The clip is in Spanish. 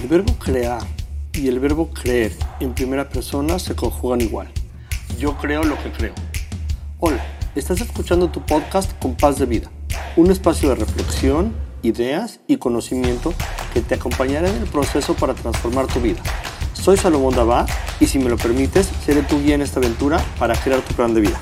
El verbo crear y el verbo creer en primera persona se conjugan igual. Yo creo lo que creo. Hola, estás escuchando tu podcast Compás de Vida, un espacio de reflexión, ideas y conocimiento que te acompañará en el proceso para transformar tu vida. Soy Salomón Dabá y si me lo permites, seré tu guía en esta aventura para crear tu plan de vida.